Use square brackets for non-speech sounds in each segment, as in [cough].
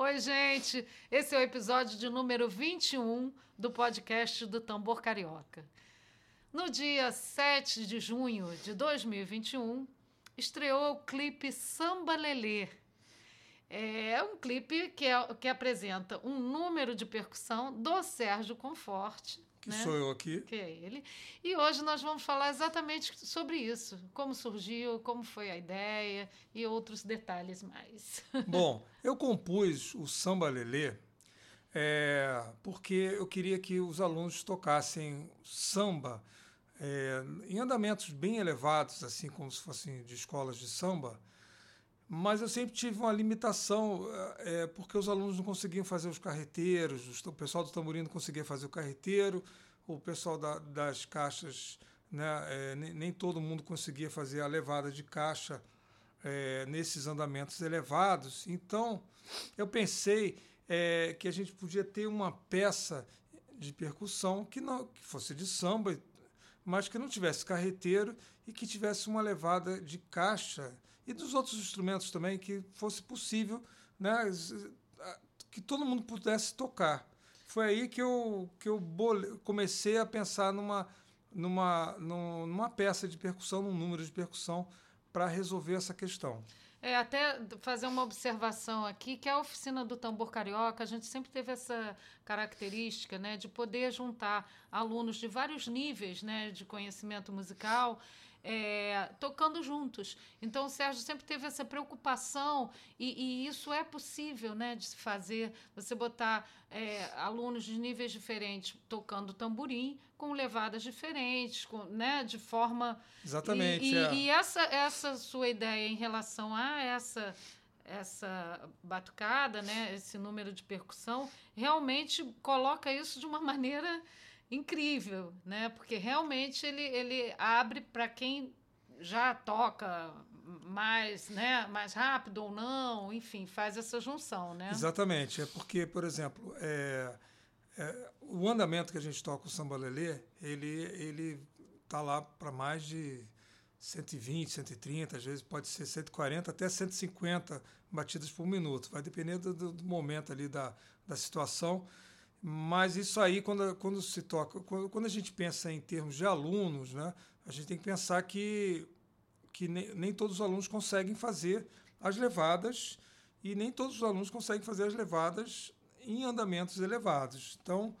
Oi, gente. Esse é o episódio de número 21 do podcast do Tambor Carioca. No dia 7 de junho de 2021, estreou o clipe Samba Lelê. É um clipe que, é, que apresenta um número de percussão do Sérgio Conforte, que né? sou eu aqui. Que é ele. E hoje nós vamos falar exatamente sobre isso. Como surgiu, como foi a ideia e outros detalhes mais. [laughs] Bom, eu compus o Samba Lelê é, porque eu queria que os alunos tocassem samba é, em andamentos bem elevados, assim como se fossem de escolas de samba, mas eu sempre tive uma limitação, é, porque os alunos não conseguiam fazer os carreteiros, o pessoal do tamborim não conseguia fazer o carreteiro, o pessoal da, das caixas, né, é, nem, nem, todo mundo conseguia fazer a levada de caixa é, nesses andamentos elevados. Então, eu pensei que a gente podia ter uma peça de percussão que, não, que fosse de samba, mas que não tivesse carreteiro e que tivesse uma levada de caixa e dos outros instrumentos também que fosse possível, né, que todo mundo pudesse tocar. Foi aí que eu, que eu comecei a pensar numa, numa, numa peça de percussão, num número de percussão, para resolver essa questão. É, até fazer uma observação aqui, que a oficina do tambor carioca, a gente sempre teve essa característica né, de poder juntar alunos de vários níveis né, de conhecimento musical é, tocando juntos. Então o Sérgio sempre teve essa preocupação e, e isso é possível, né, de se fazer. Você botar é, alunos de níveis diferentes tocando tamborim com levadas diferentes, com, né, de forma exatamente. E, é. e, e essa essa sua ideia em relação a essa essa batucada, né, esse número de percussão, realmente coloca isso de uma [laughs] maneira incrível, né? Porque realmente ele, ele abre para quem já toca mais, né, mais rápido ou não, enfim, faz essa junção, né? Exatamente, é porque, por exemplo, é, é, o andamento que a gente toca o samba lelê, ele ele tá lá para mais de 120, 130, às vezes pode ser 140 até 150 batidas por minuto, vai depender do, do momento ali da, da situação. Mas isso aí, quando, quando se toca, quando, quando a gente pensa em termos de alunos, né, a gente tem que pensar que, que nem, nem todos os alunos conseguem fazer as levadas e nem todos os alunos conseguem fazer as levadas em andamentos elevados. Então,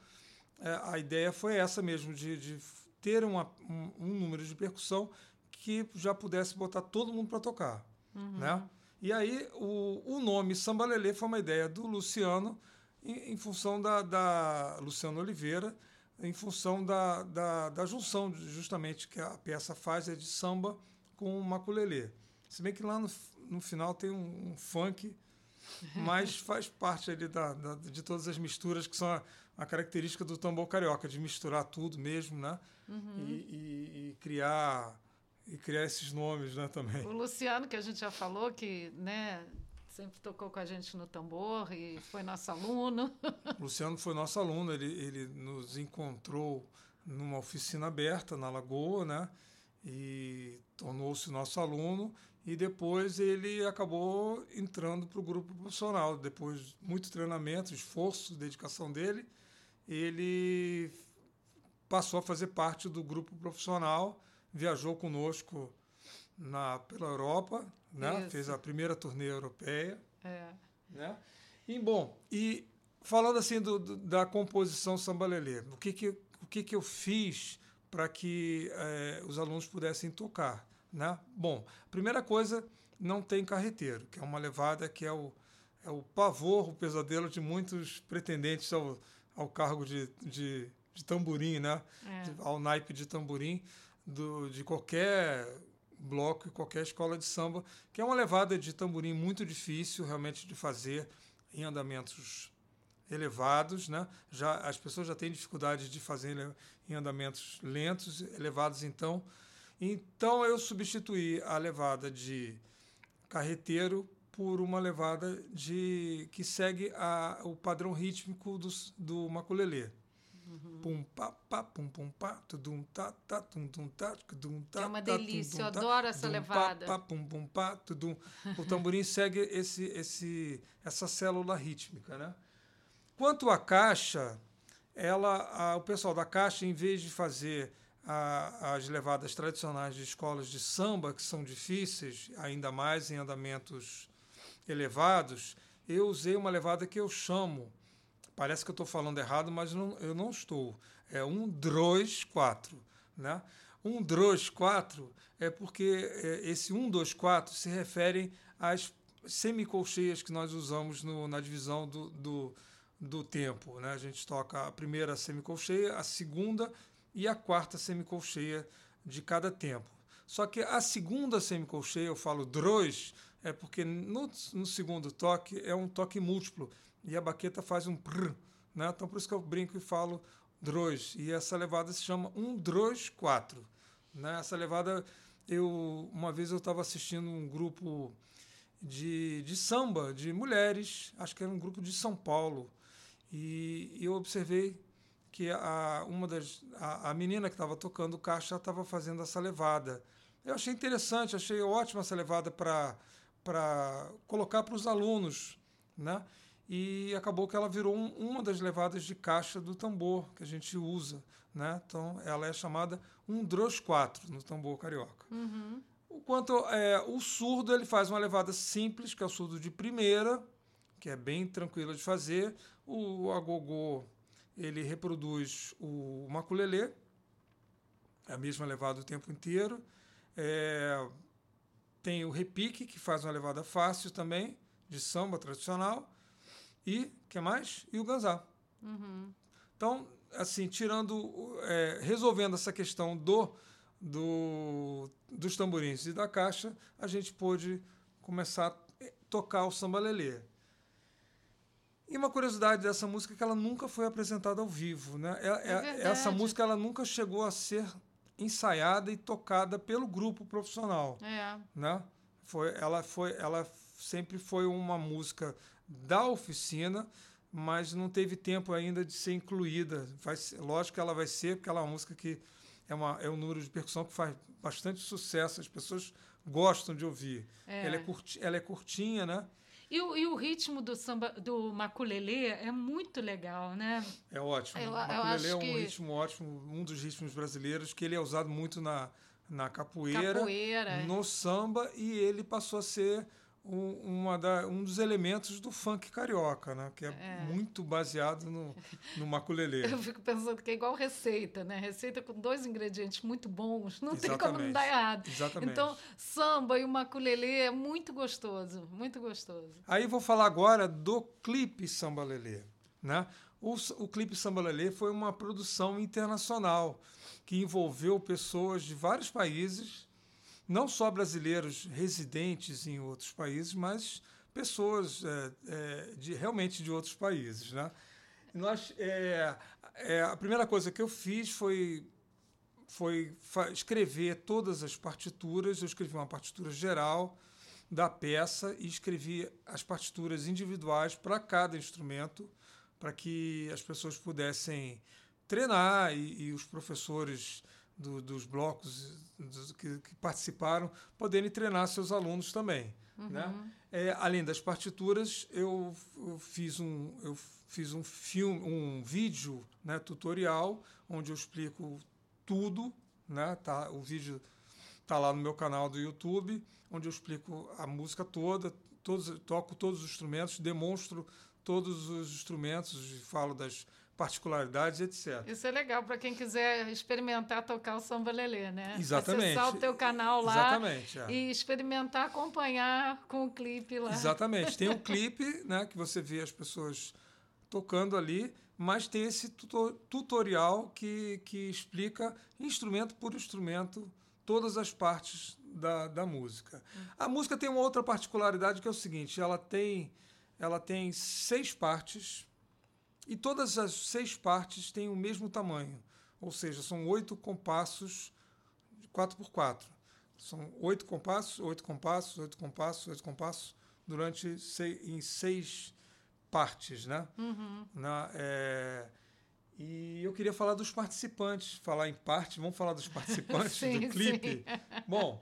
é, a ideia foi essa mesmo, de, de ter uma, um, um, número de percussão que já pudesse botar todo mundo para tocar. Uhum. Né? E aí, o, o nome Samba Lelê foi uma ideia do Luciano, em, em função da, da Luciano Oliveira, em função da, da, da, junção, justamente, que a peça faz é de samba com maculelê. Se bem que lá no, no final tem um, um funk, [laughs] mas faz parte ali da, da, de todas as misturas que são a, a, característica do tambor carioca, de misturar tudo mesmo, né? Uhum. E, e, e, criar e criar esses nomes, né, também. O Luciano, que a gente já falou, que, né, sempre tocou com a gente no tambor e foi nosso aluno. [laughs] Luciano foi nosso aluno, ele, ele nos encontrou numa oficina aberta na Lagoa, né? E tornou-se nosso aluno e depois ele acabou entrando para o grupo profissional. Depois de muito treinamento, esforço, dedicação dele, ele passou a fazer parte do grupo profissional, viajou conosco na, pela Europa, né? fez a primeira turnê europeia. É. Né? E, bom, e falando assim do, do da composição sambalelê, o que, que, o que, que eu fiz para que é, os alunos pudessem tocar? Né? Bom, primeira coisa, não tem carreteiro, que é uma levada que é o, é o pavor, o pesadelo de muitos pretendentes ao, ao cargo de, de, de tamborim, né? É. De, ao naipe de tamborim do, de qualquer bloco em qualquer escola de samba, que é uma levada de tamborim muito difícil realmente de fazer em andamentos elevados, né? Já as pessoas já têm dificuldade de fazer em andamentos lentos, elevados então. Então eu substituí a levada de carreteiro por uma levada de que segue a, o padrão rítmico do, do maculelê. Uhum. Pum, pá, pá, pum, pum, pá, tudum, tá, tá, tum, tum, tá, tudum, tá, é uma tá, delícia, eu adoro essa levada. Pá, pá, pum, pum, pá, tudum. O tamborim [laughs] segue esse, esse, essa célula rítmica, né? Quanto à caixa, ela, a, o pessoal da caixa, em vez de fazer a, as levadas tradicionais de escolas de samba, que são difíceis, ainda mais em andamentos elevados, eu usei uma levada que eu chamo, parece que eu estou falando errado, mas não, eu não estou, é um DROS 4. Né? Um DROS 4 é porque é, esse 1, 2, 4 se refere às semicolcheias que nós usamos no, na divisão do, do, do tempo. Né? A gente toca a primeira semicolcheia, a segunda e a quarta semicolcheia de cada tempo. Só que a segunda semicolcheia, eu falo DROS, é porque no, no, segundo toque é um toque múltiplo e a baqueta faz um prr, né? Então por isso que eu brinco e falo droz. E essa levada se chama um droz 4. Né? Essa levada, eu uma vez eu estava assistindo um grupo de, de samba de mulheres, acho que era um grupo de São Paulo, e, e eu observei que a, uma das, a, a menina que estava tocando caixa estava fazendo essa levada. Eu achei interessante, achei ótima essa levada para colocar para os alunos, né? E acabou que ela virou um, uma das levadas de caixa do tambor que a gente usa, né? Então ela é chamada um dros 4 no tambor carioca. Uhum. O quanto é, o surdo ele faz uma levada simples, que é o surdo de primeira, que é bem tranquilo de fazer. O agogô ele reproduz o maculelê, é a mesma levada o tempo inteiro. É, tem o repique, que faz uma levada fácil também, de samba tradicional. E, que mais? E o ganzá. Uhum. Então, assim, tirando, é, resolvendo essa questão do, do, dos tamborins e da caixa, a gente pôde começar a tocar o samba lelê. E uma curiosidade dessa música é que ela nunca foi apresentada ao vivo, né? É, é, essa música ela nunca chegou a ser ensaiada e tocada pelo grupo profissional. É. Né? Foi, ela, foi, ela sempre foi uma música da oficina, mas não teve tempo ainda de ser incluída. Vai lógico que ela vai ser, porque ela é uma música que é, uma, é um número de percussão que faz bastante sucesso, as pessoas gostam de ouvir. É. Ela, é curti, ela é curtinha, né? E o, e o ritmo do samba do maculelê é muito legal, né? É ótimo. Eu- o eu maculelê é um que- ritmo ótimo, um dos ritmos brasileiros, que ele é usado muito na, na capoeira, Capoeira. no samba, e ele passou a ser um, da, um dos elementos do funk carioca, né? Que é, É. muito baseado no, no maculelê. [laughs] Eu fico pensando que é igual receita, né? Receita com dois ingredientes muito bons, não tem como não Exatamente. dar errado. Exatamente. Então, samba e o maculelê é muito gostoso, muito gostoso. Aí vou falar agora do clipe Samba Lelê. Né? O, o clipe Samba Lelê foi uma produção internacional que envolveu pessoas de vários países, não só brasileiros residentes em outros países, mas pessoas é, é, de, realmente de outros países. Né? Nós, é, é, a primeira coisa que eu fiz foi foi escrever todas as partituras. Eu escrevi uma partitura geral da peça e escrevi as partituras individuais para cada instrumento, para que as pessoas pudessem treinar e, e os professores do- dos blocos dos- que, que participaram poderem treinar seus alunos também. Né? É, além das partituras, eu, eu fiz um, eu fiz um filme, um vídeo né, tutorial onde eu explico tudo, né? Tá, o vídeo tá lá no meu canal do YouTube, onde eu explico a música toda, todos, toco todos os instrumentos, demonstro todos os instrumentos, e falo das particularidades, etc. Isso é legal para quem quiser experimentar tocar o samba lelê, né? Exatamente. Acessar o teu canal lá Exatamente. é. e experimentar acompanhar com o clipe lá. Exatamente. Tem um [laughs] clipe, né, que você vê as pessoas tocando ali, mas tem esse tuto- tutorial que, que explica instrumento por instrumento todas as partes da, da música. A música tem uma outra particularidade que é o seguinte: ela tem, ela tem seis partes e todas as seis partes têm o mesmo tamanho, ou seja, são oito compassos de 4 por 4 São oito compassos, oito compassos, oito compassos, oito compassos durante seis, em seis partes, né? Uhum. Na, é, E eu queria falar dos participantes, falar em parte, vamos falar dos participantes [laughs] sim, do clipe. Bom,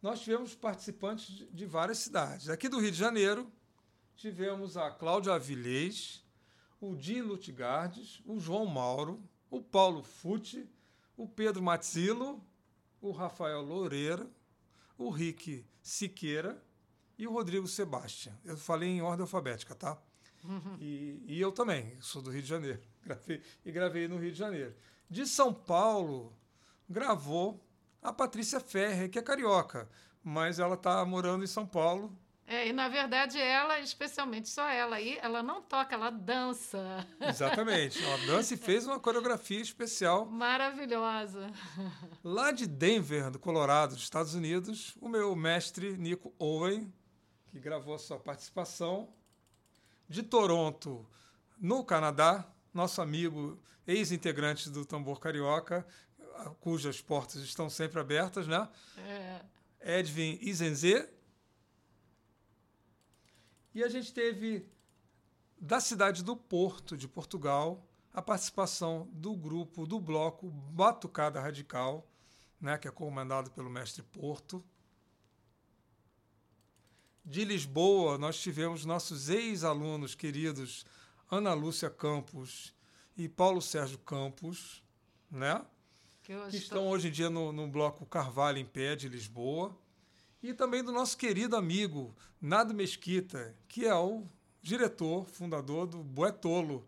nós tivemos participantes de várias cidades. Aqui do Rio de Janeiro, tivemos a Cláudia Avilés, o Di Lutgardes, o João Mauro, o Paulo Futi, o Pedro Matzilo, o Rafael Loureira, o Rick Siqueira e o Rodrigo Sebastião. Eu falei em ordem alfabética, tá? Uhum. [laughs] E, e, eu também, sou do Rio de Janeiro. [laughs] Gravei, e gravei no Rio de Janeiro. De São Paulo, gravou a Patrícia Ferrer, que é carioca, mas ela está morando em São Paulo é, e na verdade ela, especialmente só ela aí, ela não toca, ela dança. Exatamente. Ela dança e fez uma coreografia especial. Maravilhosa. Lá de Denver, do Colorado, dos Estados Unidos, o meu mestre Nico Owen, que gravou a sua participação. De Toronto, no Canadá, nosso amigo, ex-integrante do Tambor Carioca, cujas portas estão sempre abertas, né? É. Edwin Izenze, e a gente teve da cidade do Porto, de Portugal, a participação do grupo, do bloco Batucada Radical, né, que é comandado pelo mestre Porto. De Lisboa, nós tivemos nossos ex-alunos queridos Ana Lúcia Campos e Paulo Sérgio Campos, né? Que, que estão hoje em dia no, no bloco Carvalho em Pé de Lisboa e também do nosso querido amigo Nado Mesquita, que é o diretor, fundador do Boetolo,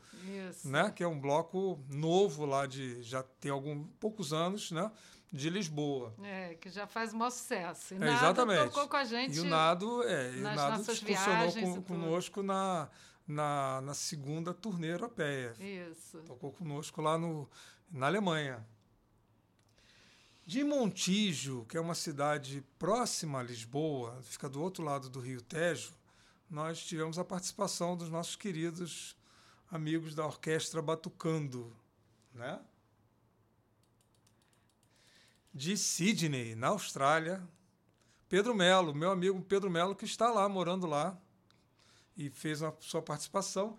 Isso. né? Que é um bloco novo lá de já tem alguns poucos anos, né? De Lisboa. É, que já faz o maior sucesso. E é, exatamente. tocou com a gente. E o Nado, é, e o Nado funcionou com, conosco na, na, na segunda turnê europeia. Isso. Tocou conosco lá no, na Alemanha. De Montijo, que é uma cidade próxima a Lisboa, fica do outro lado do Rio Tejo, nós tivemos a participação dos nossos queridos amigos da Orquestra Batucando, né? De Sydney, na Austrália, Pedro Melo, meu amigo Pedro Melo, que está lá, morando lá, e fez a sua participação.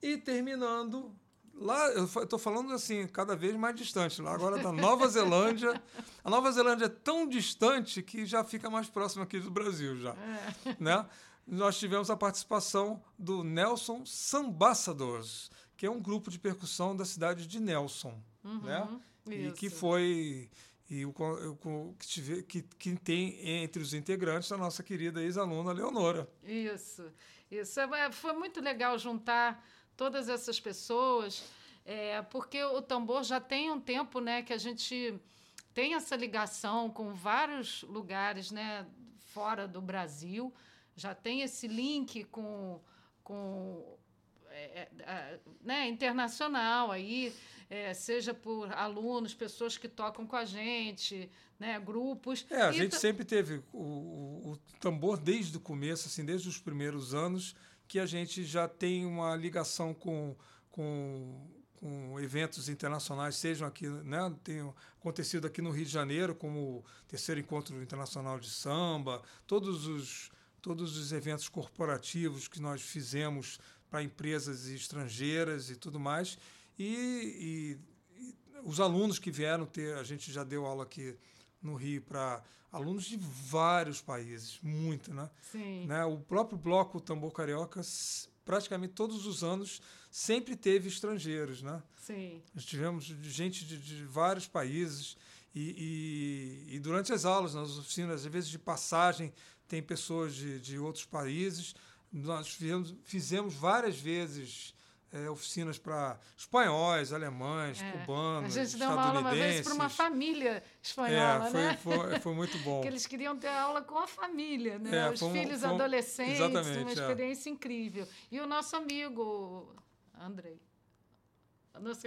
E terminando Lá, eu estou falando assim, cada vez mais distante. Lá agora da Nova Zelândia. A Nova Zelândia é tão distante que já fica mais próximo aqui do Brasil já. É. Né? Nós tivemos a participação do Nelson Sambassadors, que é um grupo de percussão da cidade de Nelson. Uhum, né? E que foi e o, o que, tive, que, que, tem entre os integrantes a nossa querida ex-aluna Leonora. Isso, isso. É, foi muito legal juntar todas essas pessoas, é, porque o tambor já tem um tempo né, que a gente tem essa ligação com vários lugares né, fora do Brasil, já tem esse link com, com é, é, né, internacional aí, é, seja por alunos, pessoas que tocam com a gente, né, grupos. É, a gente sempre teve o, o, o tambor desde o começo, assim, desde os primeiros anos que a gente já tem uma ligação com, com, com eventos internacionais, sejam aqui, né, tem acontecido aqui no Rio de Janeiro, como o terceiro encontro internacional de samba, todos os, todos os eventos corporativos que nós fizemos para empresas estrangeiras e tudo mais. E, e, e, os alunos que vieram ter, a gente já deu aula aqui no Rio para alunos de vários países, muito, né? Sim. Né? O próprio bloco Tambor Carioca, praticamente todos os anos, sempre teve estrangeiros, né? Sim. Nós tivemos gente de, de vários países e, e, e, durante as aulas, nas oficinas, às vezes de passagem, tem pessoas de, de outros países. Nós fizemos, fizemos várias vezes é, oficinas para espanhóis, alemães, é. cubanos, A gente deu uma aula uma vez para uma família espanhola, é, foi, né? Foi, foi muito bom. [laughs] que eles queriam ter aula com a família, né? É, Os filhos um, adolescentes, uma é. experiência incrível. E o nosso amigo Andrei.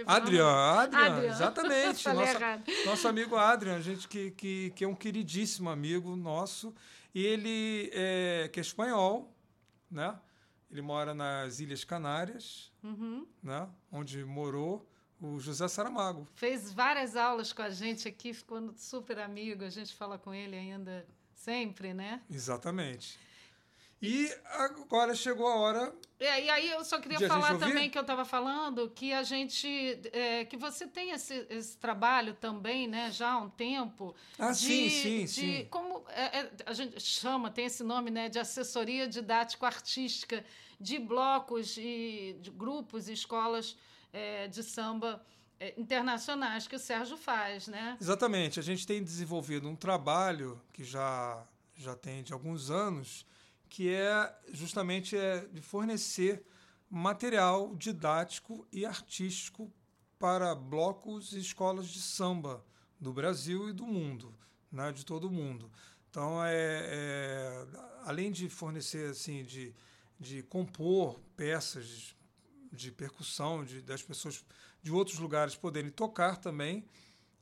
Adrian, Adrian, [laughs] exatamente. Nossa, nosso amigo Adrian, gente que, que, que é um queridíssimo amigo nosso. E ele é, que é espanhol, né? Ele mora nas Ilhas Canárias, uhum. né? onde morou o José Saramago. Fez várias aulas com a gente aqui, ficou super amigo, a gente fala com ele ainda sempre, né? Exatamente. E agora chegou a hora. É, e aí eu só queria falar também que eu estava falando que a gente. É, que você tem esse, esse trabalho também, né, já há um tempo. Ah, de, sim, sim, de, sim. Como é, é, a gente chama, tem esse nome, né, de assessoria didático-artística de blocos e de grupos e escolas é, de samba é, internacionais que o Sérgio faz, né? Exatamente. A gente tem desenvolvido um trabalho que já, já tem de alguns anos que é justamente é de fornecer material didático e artístico para blocos e escolas de samba do Brasil e do mundo, né, de todo o mundo. Então, é, é, além de fornecer, assim, de, de compor peças de percussão, de, das pessoas de outros lugares poderem tocar também,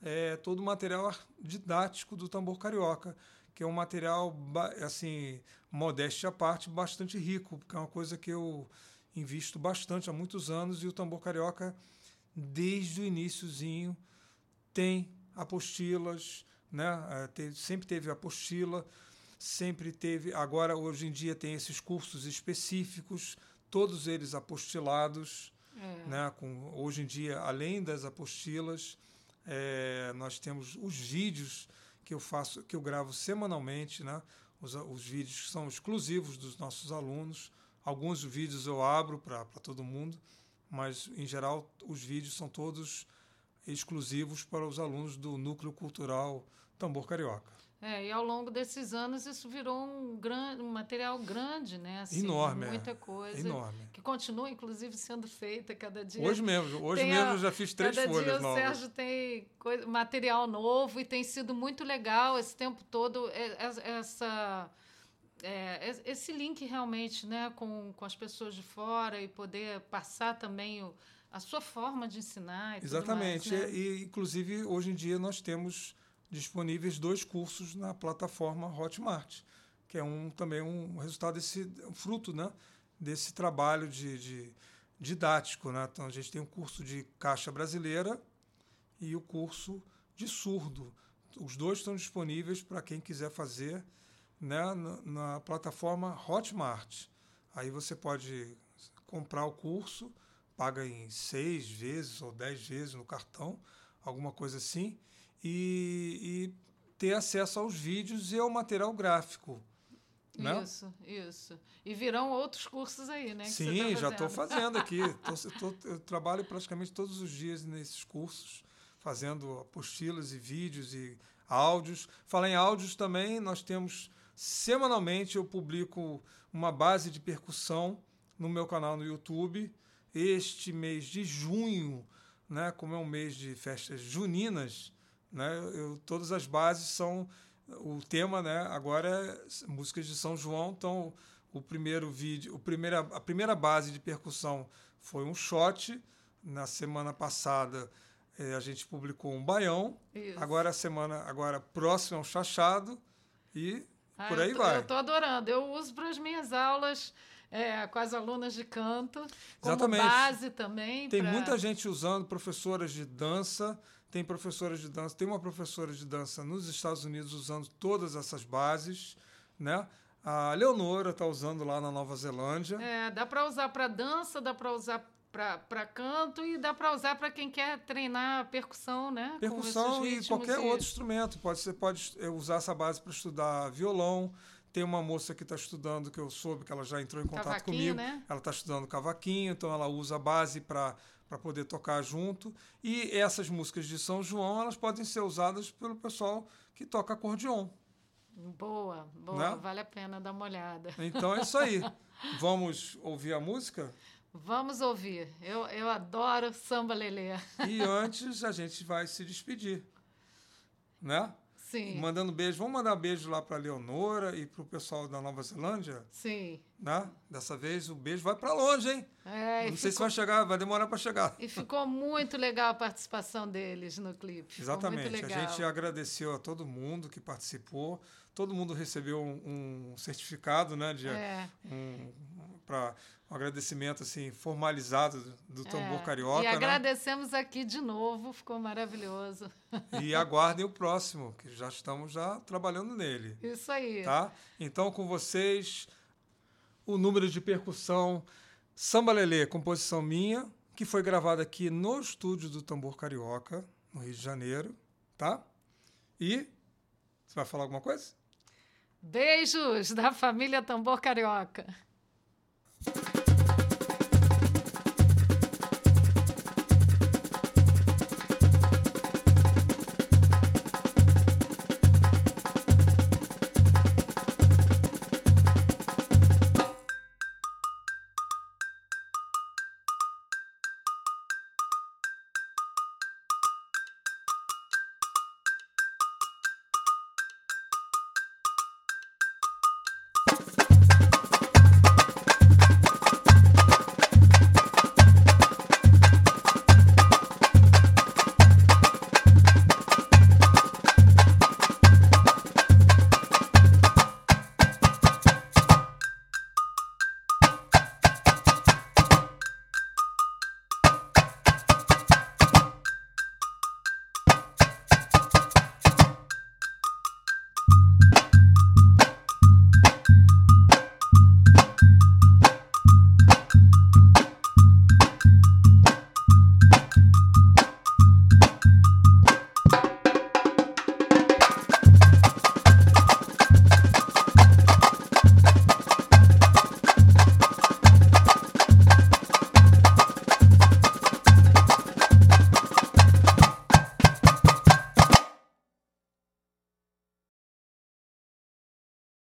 é, todo o material didático do tambor carioca, que é um material, assim, modéstia à parte, bastante rico, porque é uma coisa que eu invisto bastante há muitos anos e o tambor carioca, desde o iníciozinho, tem apostilas, né? É, sempre teve apostila, sempre teve. Agora, hoje em dia, tem esses cursos específicos, todos eles apostilados. É. Né? Com, hoje em dia, além das apostilas, é, nós temos os vídeos que eu faço, que eu gravo semanalmente, né? Os, os vídeos são exclusivos dos nossos alunos. Alguns vídeos eu abro para todo mundo, mas em geral os vídeos são todos exclusivos para os alunos do Núcleo Cultural Tambor Carioca. É, e ao longo desses anos isso virou um, grande, um material grande, né? Assim, enorme. É. Muita coisa. Enorme. Que continua, inclusive, sendo feita cada dia. Hoje mesmo, hoje mesmo a, eu já fiz três cada folhas dia novas. O Sérgio tem coisa, material novo e tem sido muito legal esse tempo todo, é, é, essa. É, esse link realmente né, com, com as pessoas de fora e poder passar também o, a sua forma de ensinar. Exatamente. Mais, né? e, inclusive, hoje em dia nós temos disponíveis dois cursos na plataforma Hotmart, que é um, também um resultado desse um fruto né, desse trabalho de, de didático. Né? Então, a gente tem um curso de Caixa Brasileira e o curso de surdo. Os dois estão disponíveis para quem quiser fazer né, na, na, plataforma Hotmart. Aí você pode comprar o curso, paga em seis vezes ou dez vezes no cartão, alguma coisa assim, e, e ter acesso aos vídeos e ao material gráfico. Né? Isso, isso. E virão outros cursos aí, né? Sim, tá já estou fazendo [laughs] aqui. tô, tô, eu trabalho praticamente todos os dias nesses cursos, fazendo apostilas e vídeos e áudios. Falar em áudios também, nós temos semanalmente eu publico uma base de percussão no meu canal no YouTube. Este mês de junho, né, como é um mês de festas juninas, né? Eu, todas as bases são o tema, né? Agora é músicas de São João. Então, o primeiro vídeo, o primeira, a primeira base de percussão foi um shot. Na semana passada eh, a gente publicou um baião. Isso. Agora a semana, agora próximo é um chachado e ah, por aí eu tô, vai. Eu estou adorando. Eu uso para as minhas aulas. É, com as alunas de canto, como Exatamente. base também. Tem pra... muita gente usando, professoras de dança, tem professoras de dança, tem uma professora de dança nos Estados Unidos usando todas essas bases, né? A Leonora está usando lá na Nova Zelândia. É, dá para usar para dança, dá para usar para canto e dá para usar para quem quer treinar percussão, né? Percussão e qualquer e... outro instrumento. Pode, você pode é, usar essa base para estudar violão. Tem uma moça que está estudando, que eu soube que ela já entrou em contato cavaquinho, comigo. Né? Ela está estudando cavaquinho, então ela usa a base para para poder tocar junto. E essas músicas de São João, elas podem ser usadas pelo pessoal que toca acordeon. Boa, boa, né? vale a pena dar uma olhada. Então é isso aí. [laughs] Vamos ouvir a música? Vamos ouvir. Eu, eu adoro samba lelê. E antes a gente vai se despedir. Né? Sim. Mandando beijo. Vamos mandar beijo lá para a Leonora e para o pessoal da Nova Zelândia? Sim. Né? Dessa vez o beijo vai para longe, hein? É, Não sei ficou... se vai chegar, vai demorar para chegar. E ficou muito legal a participação deles no clipe. Exatamente. A gente agradeceu a todo mundo que participou. Todo mundo recebeu um, um certificado, né? De, é. um, para um agradecimento assim formalizado do, tambor é, carioca. E né? agradecemos né? aqui de novo, ficou maravilhoso. E [laughs] aguardem o próximo, que já estamos já trabalhando nele. Isso aí. Tá? Então com vocês o número de percussão Samba Lelê, composição minha, que foi gravada aqui no estúdio do Tambor Carioca, no Rio de Janeiro, tá? E você vai falar alguma coisa? Beijos da família Tambor Carioca.